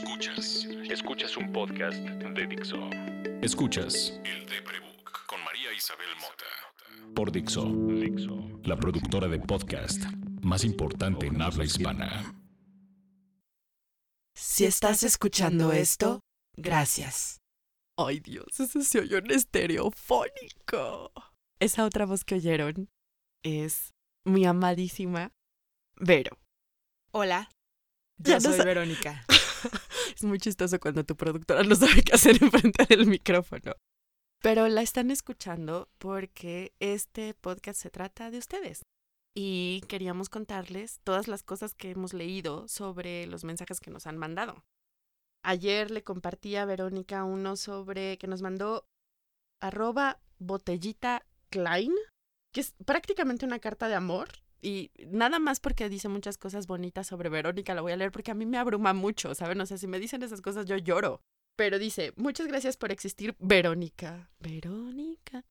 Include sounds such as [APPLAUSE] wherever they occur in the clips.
Escuchas. Escuchas un podcast de Dixo. Escuchas El de Prebook con María Isabel Mota. por Dixo, Dixo. la productora de podcast más importante en habla hispana. Si estás escuchando esto, gracias. Ay Dios, ese se oyó en estereofónico. Esa otra voz que oyeron es mi amadísima Vero. Hola, Ya yo no soy Verónica. [LAUGHS] Es muy chistoso cuando tu productora no sabe qué hacer [LAUGHS] enfrente del micrófono. Pero la están escuchando porque este podcast se trata de ustedes. Y queríamos contarles todas las cosas que hemos leído sobre los mensajes que nos han mandado. Ayer le compartí a Verónica uno sobre que nos mandó arroba botellita Klein, que es prácticamente una carta de amor. Y nada más porque dice muchas cosas bonitas sobre Verónica, la voy a leer porque a mí me abruma mucho, ¿saben? O sea, si me dicen esas cosas yo lloro. Pero dice, muchas gracias por existir, Verónica. Verónica.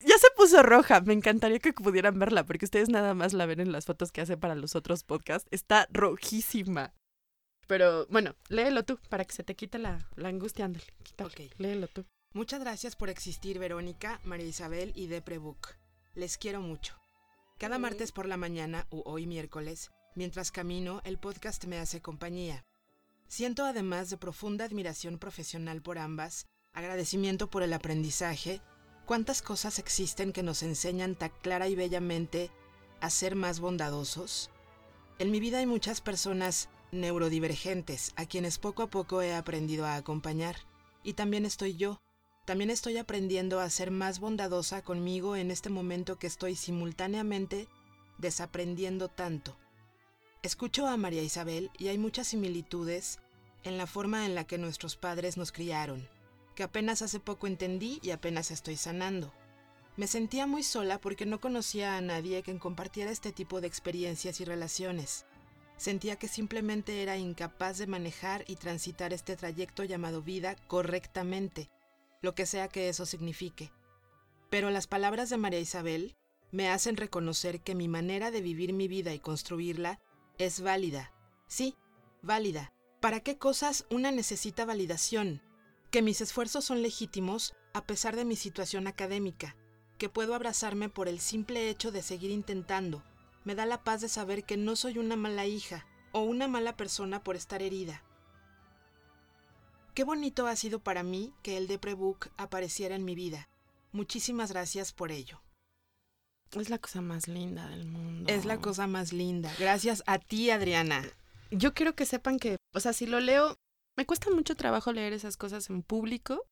Ya se puso roja, me encantaría que pudieran verla, porque ustedes nada más la ven en las fotos que hace para los otros podcasts. Está rojísima. Pero bueno, léelo tú, para que se te quite la, la angustia, ándale. quítale. Ok. Léelo tú. Muchas gracias por existir, Verónica, María Isabel y Deprebook. Les quiero mucho. Cada martes por la mañana u hoy miércoles, mientras camino, el podcast me hace compañía. Siento además de profunda admiración profesional por ambas, agradecimiento por el aprendizaje, cuántas cosas existen que nos enseñan tan clara y bellamente a ser más bondadosos. En mi vida hay muchas personas neurodivergentes a quienes poco a poco he aprendido a acompañar. Y también estoy yo. También estoy aprendiendo a ser más bondadosa conmigo en este momento que estoy simultáneamente desaprendiendo tanto. Escucho a María Isabel y hay muchas similitudes en la forma en la que nuestros padres nos criaron, que apenas hace poco entendí y apenas estoy sanando. Me sentía muy sola porque no conocía a nadie que compartiera este tipo de experiencias y relaciones. Sentía que simplemente era incapaz de manejar y transitar este trayecto llamado vida correctamente, lo que sea que eso signifique. Pero las palabras de María Isabel me hacen reconocer que mi manera de vivir mi vida y construirla es válida. Sí, válida. ¿Para qué cosas una necesita validación? Que mis esfuerzos son legítimos a pesar de mi situación académica, que puedo abrazarme por el simple hecho de seguir intentando. Me da la paz de saber que no soy una mala hija o una mala persona por estar herida. Qué bonito ha sido para mí que el Deprebook apareciera en mi vida. Muchísimas gracias por ello. Es la cosa más linda del mundo. Es la cosa más linda. Gracias a ti, Adriana. Yo quiero que sepan que, o sea, si lo leo, me cuesta mucho trabajo leer esas cosas en público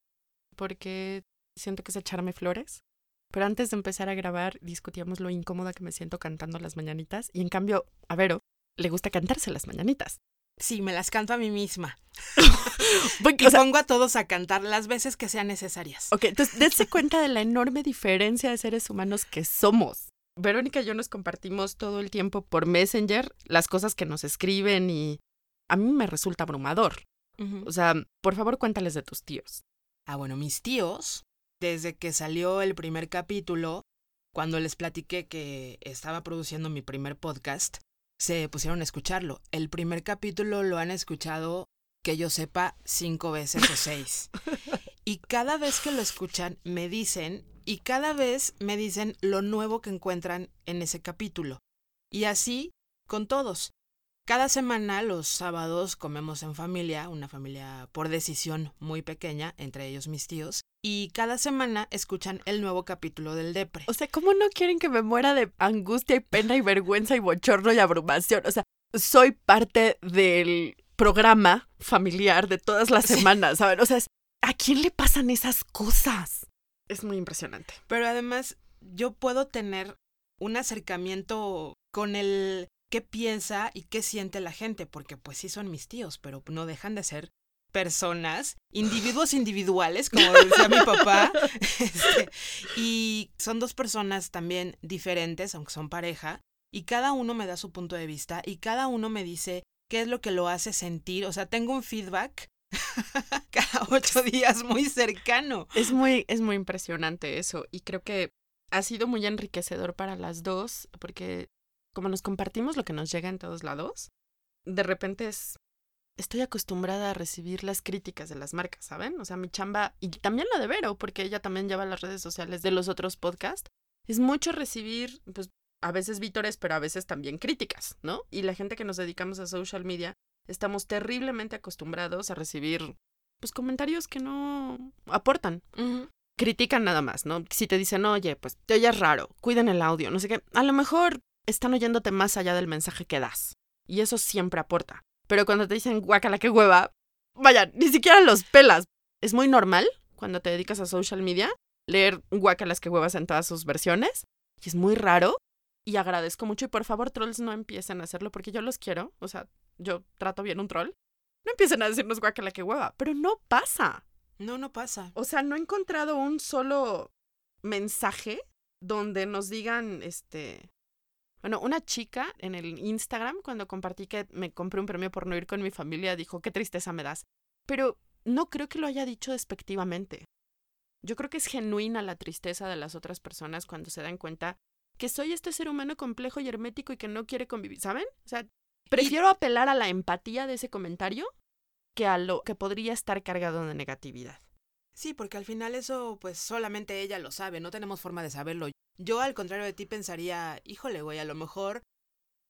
porque siento que es echarme flores. Pero antes de empezar a grabar, discutíamos lo incómoda que me siento cantando las mañanitas y en cambio, a Vero le gusta cantarse las mañanitas. Sí, me las canto a mí misma. [LAUGHS] Porque, Y o sea, pongo a todos a cantar las veces que sean necesarias. ok, entonces dense cuenta de la enorme diferencia de seres humanos que somos. Verónica y yo nos compartimos todo el tiempo por Messenger las cosas que nos escriben y a mí me resulta abrumador. O sea, por favor, cuéntales de tus tíos. Ah, bueno, mis tíos, desde que salió el primer capítulo, cuando les platiqué que estaba produciendo mi primer podcast, se pusieron a escucharlo. El primer capítulo lo han escuchado, que yo sepa, cinco veces o seis. Y cada vez que lo escuchan, me dicen, y cada vez me dicen lo nuevo que encuentran en ese capítulo. Y así con todos. Cada semana, los sábados, comemos en familia, una familia por decisión muy pequeña, entre ellos mis tíos, y cada semana escuchan el nuevo capítulo del Depre. O sea, ¿cómo no quieren que me muera de angustia y pena y vergüenza y bochorno y abrumación? O sea, soy parte del programa familiar de todas las semanas, ¿saben? O sea, es- ¿a quién le pasan esas cosas? Es muy impresionante. Pero además, yo puedo tener un acercamiento con el qué piensa y qué siente la gente, porque pues sí son mis tíos, pero no dejan de ser personas, individuos individuales, como decía mi papá, [LAUGHS] este, y son dos personas también diferentes, aunque son pareja, y cada uno me da su punto de vista y cada uno me dice qué es lo que lo hace sentir, o sea, tengo un feedback [LAUGHS] cada ocho días muy cercano. Es muy, es muy impresionante eso y creo que ha sido muy enriquecedor para las dos porque como nos compartimos lo que nos llega en todos lados, de repente es estoy acostumbrada a recibir las críticas de las marcas, ¿saben? O sea, mi chamba, y también la de Vero, porque ella también lleva las redes sociales de los otros podcasts, es mucho recibir, pues, a veces vítores, pero a veces también críticas, ¿no? Y la gente que nos dedicamos a social media, estamos terriblemente acostumbrados a recibir, pues, comentarios que no aportan. Critican nada más, ¿no? Si te dicen, oye, pues, te oyes raro, cuiden el audio, no sé qué, a lo mejor están oyéndote más allá del mensaje que das. Y eso siempre aporta. Pero cuando te dicen guacala, qué hueva, vaya, ni siquiera los pelas. Es muy normal cuando te dedicas a social media leer guacalas que huevas en todas sus versiones. Y es muy raro. Y agradezco mucho. Y por favor, trolls, no empiecen a hacerlo porque yo los quiero. O sea, yo trato bien un troll. No empiecen a decirnos guacala que hueva. Pero no pasa. No, no pasa. O sea, no he encontrado un solo mensaje donde nos digan, este, bueno, una chica en el Instagram, cuando compartí que me compré un premio por no ir con mi familia, dijo, qué tristeza me das. Pero no creo que lo haya dicho despectivamente. Yo creo que es genuina la tristeza de las otras personas cuando se dan cuenta que soy este ser humano complejo y hermético y que no quiere convivir, ¿saben? O sea, prefiero apelar a la empatía de ese comentario que a lo que podría estar cargado de negatividad. Sí, porque al final eso, pues solamente ella lo sabe, no tenemos forma de saberlo. Yo, al contrario de ti, pensaría, híjole, güey, a lo mejor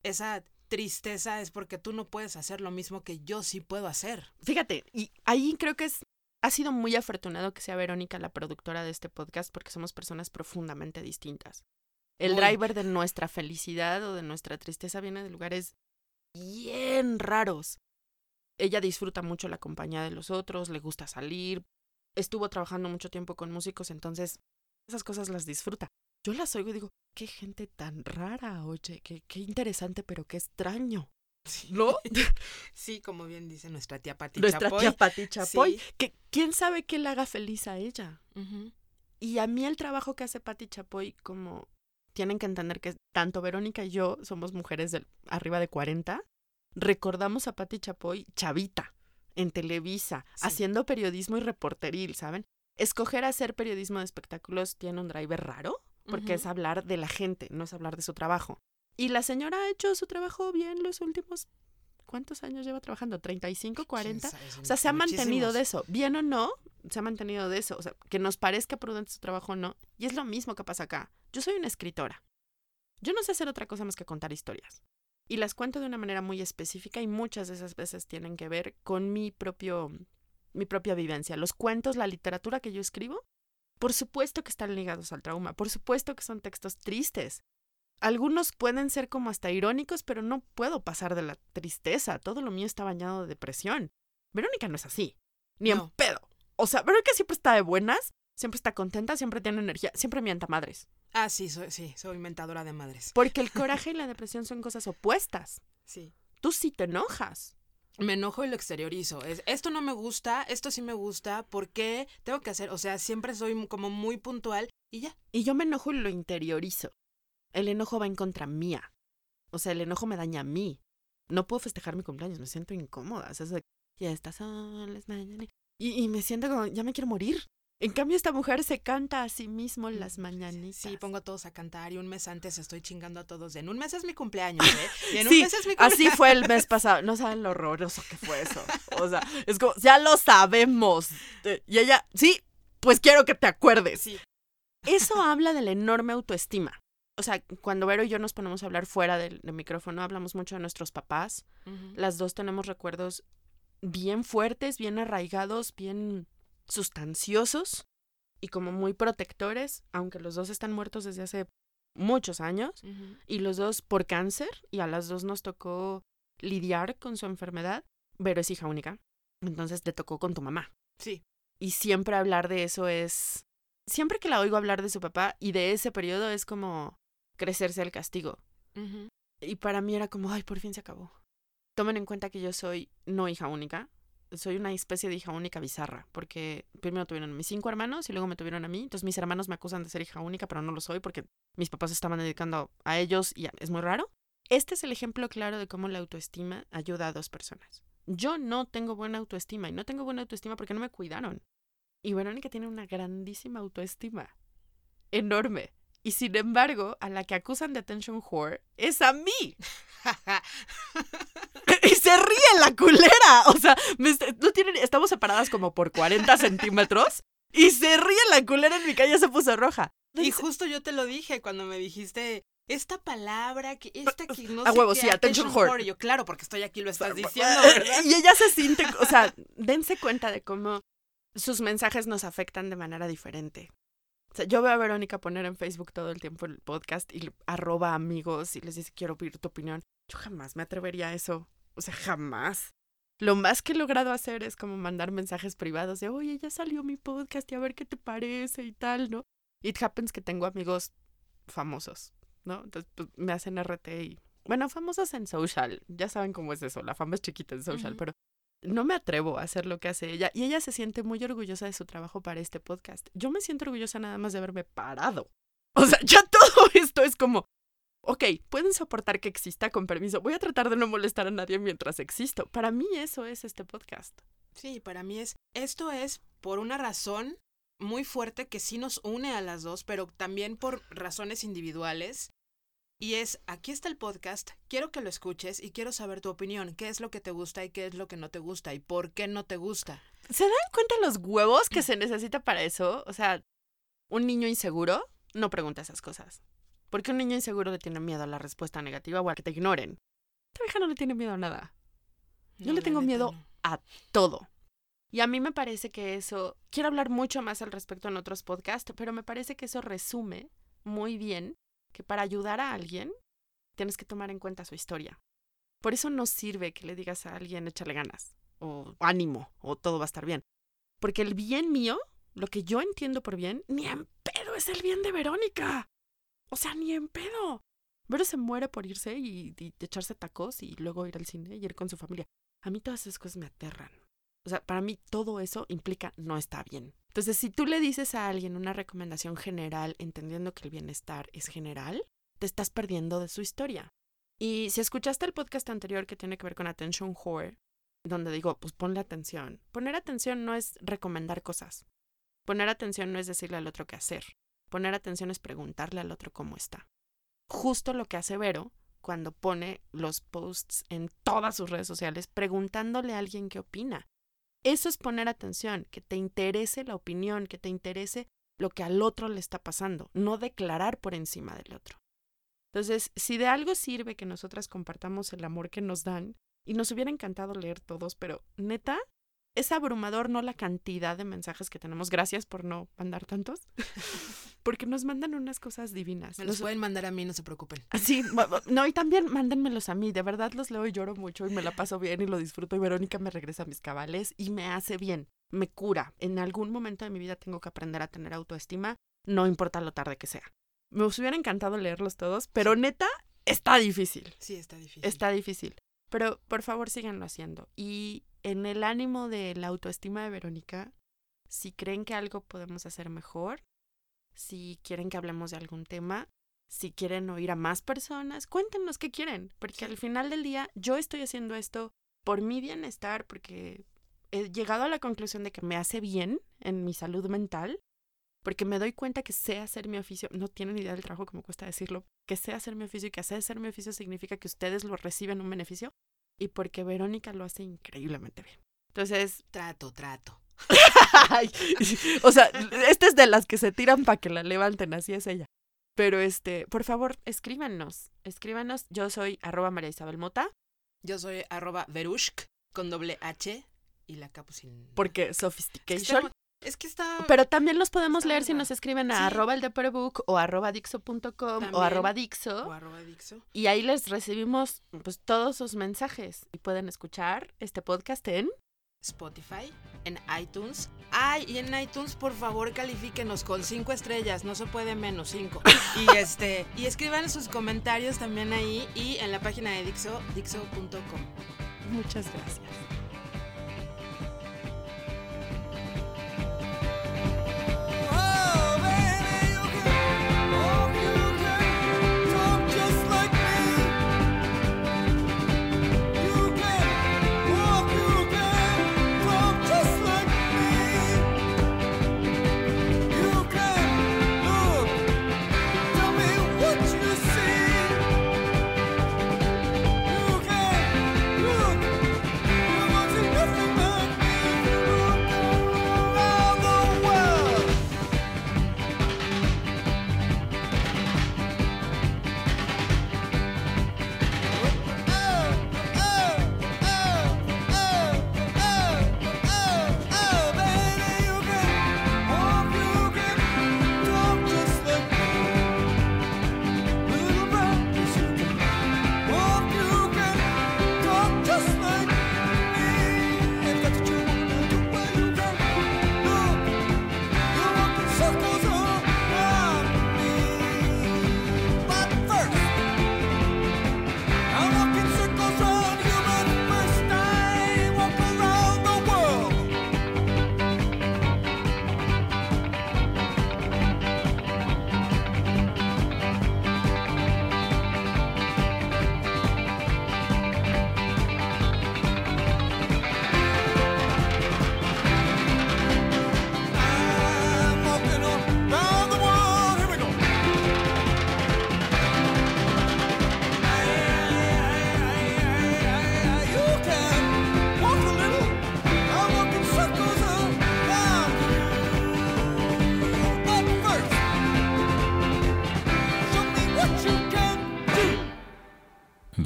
esa tristeza es porque tú no puedes hacer lo mismo que yo sí puedo hacer. Fíjate, y ahí creo que es, ha sido muy afortunado que sea Verónica la productora de este podcast porque somos personas profundamente distintas. El driver de nuestra felicidad o de nuestra tristeza viene de lugares bien raros. Ella disfruta mucho la compañía de los otros, le gusta salir, estuvo trabajando mucho tiempo con músicos, entonces esas cosas las disfruta. Yo las oigo y digo, qué gente tan rara, oye, qué, qué interesante, pero qué extraño. ¿No? [LAUGHS] Sí, como bien dice nuestra tía Pati Nuestra tía Pati Chapoy. Que, ¿Quién sabe qué le haga feliz a ella? Y a mí el trabajo que hace Pati Chapoy, como tienen que entender que tanto Verónica y yo somos mujeres de arriba de 40, recordamos a Pati Chapoy chavita en Televisa, haciendo periodismo y reporteril, ¿saben? Escoger hacer periodismo de espectáculos tiene un driver raro, porque es hablar de la gente, no es hablar de su trabajo. Y la señora ha hecho su trabajo bien los últimos ¿cuántos años lleva trabajando? ¿35, 40? O sea, se ha mantenido de eso. Bien o no, se ha mantenido de eso. O sea, que nos parezca prudente su trabajo o no. Y es lo mismo que pasa acá. Yo soy una escritora. Yo no sé hacer otra cosa más que contar historias. Y las cuento de una manera muy específica y muchas de esas veces tienen que ver con mi propio mi propia vivencia. Los cuentos, la literatura que yo escribo, por supuesto que están ligados al trauma, por supuesto que son textos tristes. Algunos pueden ser como hasta irónicos, pero no puedo pasar de la tristeza. Todo lo mío está bañado de depresión. Verónica no es así. Ni en pedo. O sea, Verónica siempre está de buenas, siempre está contenta, siempre tiene energía, siempre mienta madres. Ah, sí, soy, sí, soy mentadora de madres. Porque el [LAUGHS] coraje y la depresión son cosas opuestas. Sí. Tú sí te enojas. Me enojo y lo exteriorizo. Es, esto no me gusta, esto sí me gusta, ¿por qué tengo que hacer? O sea, siempre soy como muy puntual y ya. Y yo me enojo y lo interiorizo. El enojo va en contra mía. O sea, el enojo me daña a mí. No puedo festejar mi cumpleaños, me siento incómoda. O sea, ya estas son las mañanas. Y, y me siento como, ya me quiero morir. En cambio, esta mujer se canta a sí mismo en las mañanitas. Sí, pongo a todos a cantar y un mes antes estoy chingando a todos. En un mes es mi cumpleaños, ¿eh? Y en un mes es mi cumpleaños. [LAUGHS] Así fue el mes pasado. No saben lo horroroso que fue eso. O sea, es como, ya lo sabemos. Y ella, sí, pues quiero que te acuerdes. Sí. Eso habla de la enorme autoestima. O sea, cuando Vero y yo nos ponemos a hablar fuera del, micrófono, hablamos mucho de nuestros papás. Las dos tenemos recuerdos bien fuertes, bien arraigados, bien sustanciosos y como muy protectores, aunque los dos están muertos desde hace muchos años y los dos por cáncer y a las dos nos tocó lidiar con su enfermedad, pero es hija única, entonces te tocó con tu mamá. Sí. Y siempre hablar de eso es, siempre que la oigo hablar de su papá y de ese periodo es como crecerse al castigo. Y para mí era como, ay, por fin se acabó. Tomen en cuenta que yo soy no hija única, soy una especie de hija única bizarra, porque primero tuvieron a mis cinco hermanos y luego me tuvieron a mí. Entonces mis hermanos me acusan de ser hija única, pero no lo soy porque mis papás estaban dedicando a ellos y es muy raro. Este es el ejemplo claro de cómo la autoestima ayuda a dos personas. Yo no tengo buena autoestima y no tengo buena autoestima porque no me cuidaron. Y Verónica tiene una grandísima autoestima. Enorme. Y sin embargo, a la que acusan de attention whore es a mí. [LAUGHS] Se ríe la culera. [LAUGHS] O sea, me no tienen, estamos separadas como por 40 [LAUGHS] centímetros. Y se ríe la culera en mi calle se puso roja. Y justo yo te lo dije cuando me dijiste esta palabra, que esta que no A sé huevo, qué, sí, attention whore. Y yo, claro, porque estoy aquí, lo estás diciendo, [LAUGHS] ¿verdad? Y ella se siente, o sea, dense cuenta de cómo sus mensajes nos afectan de manera diferente. O sea, yo veo a Verónica poner en Facebook todo el tiempo el podcast y arroba amigos y les dice quiero oír tu opinión. Yo jamás me atrevería a eso. O sea, jamás. Lo más que he logrado hacer es como mandar mensajes privados de, oye, ya salió mi podcast y a ver qué te parece y tal, ¿no? It happens que tengo amigos famosos, ¿no? Entonces, pues me hacen RT y, bueno, famosos en social. Ya saben cómo es eso, la fama es chiquita en social, pero no me atrevo a hacer lo que hace ella. Y ella se siente muy orgullosa de su trabajo para este podcast. Yo me siento orgullosa nada más de haberme parado. O sea, ya [LAUGHS] todo esto es como, ok, pueden soportar que exista con permiso. Voy a tratar de no molestar a nadie mientras existo. Para mí eso es este podcast. Sí, para mí es, esto es por una razón muy fuerte que sí nos une a las dos, pero también por razones individuales. Y es, aquí está el podcast, quiero que lo escuches y quiero saber tu opinión, qué es lo que te gusta y qué es lo que no te gusta y por qué no te gusta. ¿Se dan cuenta los huevos que se necesita para eso? O sea, un niño inseguro no pregunta esas cosas. Porque un niño inseguro le tiene miedo a la respuesta negativa o a que te ignoren. Esta vieja no le tiene miedo a nada. Yo le tengo miedo no. a todo. Y a mí me parece que eso, quiero hablar mucho más al respecto en otros podcasts, pero me parece que eso resume muy bien que para ayudar a alguien tienes que tomar en cuenta su historia. Por eso no sirve que le digas a alguien échale ganas o ánimo o todo va a estar bien. Porque el bien mío, lo que yo entiendo por bien, ni en pedo es el bien de Verónica. O sea, ni en pedo. Vero se muere por irse y, echarse tacos y luego ir al cine y ir con su familia. A mí todas esas cosas me aterran. O sea, para mí todo eso implica no está bien. Entonces, si tú le dices a alguien una recomendación general, entendiendo que el bienestar es general, te estás perdiendo de su historia. Y si escuchaste el podcast anterior que tiene que ver con Attention Whore, donde digo, pues ponle atención. Poner atención no es recomendar cosas. Poner atención no es decirle al otro qué hacer. Poner atención es preguntarle al otro cómo está. Justo lo que hace Vero cuando pone los posts en todas sus redes sociales preguntándole a alguien qué opina. Eso es poner atención, que te interese la opinión, que te interese lo que al otro le está pasando, no declarar por encima del otro. Entonces, si de algo sirve que nosotras compartamos el amor que nos dan, y nos hubiera encantado leer todos, pero neta, es abrumador no la cantidad de mensajes que tenemos. Gracias por no mandar tantos, [LAUGHS] porque nos mandan unas cosas divinas. Me los pueden mandar a mí, no se preocupen. Sí, ma- ma- no, y también mándenmelos a mí. De verdad los leo y lloro mucho y me la paso bien y lo disfruto. Y Verónica me regresa a mis cabales y me hace bien, me cura. En algún momento de mi vida tengo que aprender a tener autoestima, no importa lo tarde que sea. Me hubiera encantado leerlos todos, pero neta, está difícil. Sí, está difícil. Está difícil. Pero por favor síganlo haciendo. Y en el ánimo de la autoestima de Verónica, si creen que algo podemos hacer mejor, si quieren que hablemos de algún tema, si quieren oír a más personas, cuéntenos qué quieren. Porque Sí. al final del día yo estoy haciendo esto por mi bienestar, porque he llegado a la conclusión de que me hace bien en mi salud mental, porque me doy cuenta que sé hacer mi oficio, no tienen idea del trabajo que me cuesta decirlo, que sé hacer mi oficio y que hacer mi oficio significa que ustedes lo reciben un beneficio y porque Verónica lo hace increíblemente bien. Entonces, Trato, trato. [LAUGHS] [LAUGHS] o sea, esta es de las que se tiran para que la levanten, así es ella. Pero este, por favor, escríbanos, escríbanos. Yo soy arroba María Isabel Mota, Yo soy arroba verushk con doble H y la capu sin... porque sophistication. Es que está... Pero también los podemos leer si nos escriben a Sí. arroba el de o arroba dixo.com o arroba dixo. O arroba Dixo. Y ahí les recibimos pues todos sus mensajes y pueden escuchar este podcast en Spotify, en iTunes. Ay, y en iTunes, por favor, califíquenos con cinco estrellas, no se puede menos cinco. Y [LAUGHS] este, y escriban sus comentarios también ahí y en la página de Dixo, dixo.com. Muchas gracias.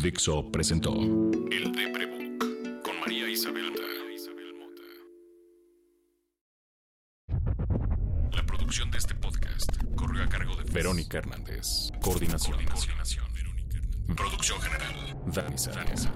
Dixo presentó El Deprebook con María Isabel Mota. La producción de este podcast corrió a cargo de Verónica Hernández. Coordinación. Coordinación. Producción general. Dani Sánchez.